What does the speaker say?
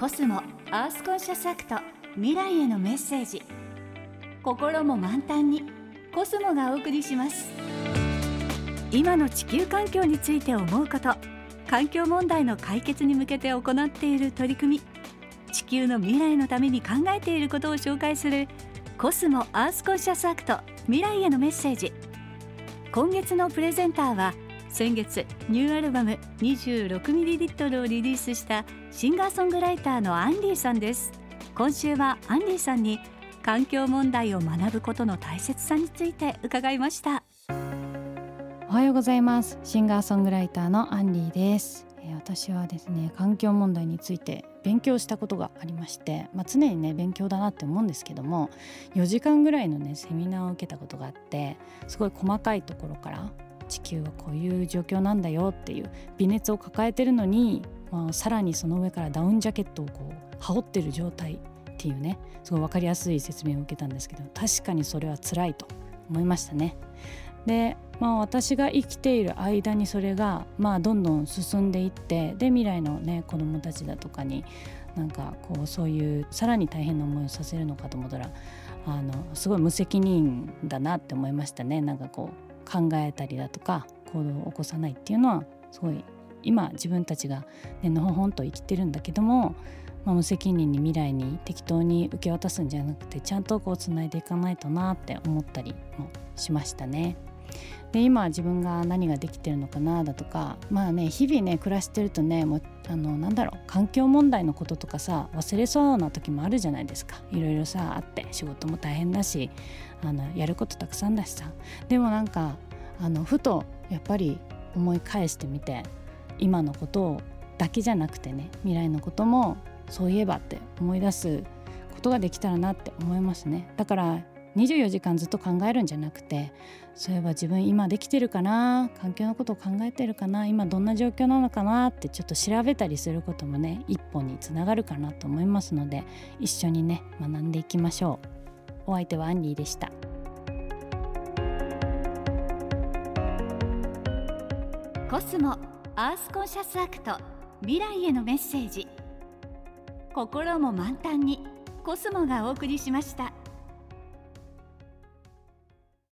コスモアースコンシャスアクト未来へのメッセージ。心も満タンにコスモがお送りします。今の地球環境について思うこと環境問題の解決に向けて行っている取り組み。地球の未来のために考えていることを紹介するコスモアースコンシャスアクト未来へのメッセージ。今月のプレゼンターは先月ニューアルバム 26ml をリリースしたシンガーソングライターのアンディさんです。今週はアンディさんに環境問題を学ぶことの大切さについて伺いました。おはようございます。シンガーソングライターのアンディです。私はですね環境問題について勉強したことがありまして、まあ、常にね勉強だなって思うんですけども4時間ぐらいのねセミナーを受けたことがあってすごい細かいところから地球はこういう状況なんだよっていう微熱を抱えてるのに、まあ、さらにその上からダウンジャケットをこう羽織ってる状態っていうねすごい分かりやすい説明を受けたんですけど確かにそれは辛いと思いましたね。でまあ私が生きている間にそれがまあどんどん進んでいってで未来のね子どもたちだとかになんかこうそういうさらに大変な思いをさせるのかと思ったらあのすごい無責任だなって思いましたねなんかこう考えたりだとか行動を起こさないっていうのはすごい今自分たちが、ね、のほほんと生きてるんだけども、まあ、無責任に未来に適当に受け渡すんじゃなくてちゃんとこうつないでいかないとなって思ったりもしましたね。で今自分が何ができてるのかなだとかまあね日々ね暮らしてるとねもうあのなんだろう環境問題のこととかさ忘れそうな時もあるじゃないですか。いろいろさあって仕事も大変だしあのやることたくさんだしさ。でもなんかあのふとやっぱり思い返してみて今のことをだけじゃなくてね未来のこともそういえばって思い出すことができたらなって思いますね。だから24時間ずっと考えるんじゃなくてそういえば自分今できてるかな環境のことを考えてるかな今どんな状況なのかなってちょっと調べたりすることもね一歩につながるかなと思いますので一緒にね学んでいきましょう。お相手は Anly でした。コスモアースコンシャスアクト未来へのメッセージ。心も満タンにコスモがお送りしました。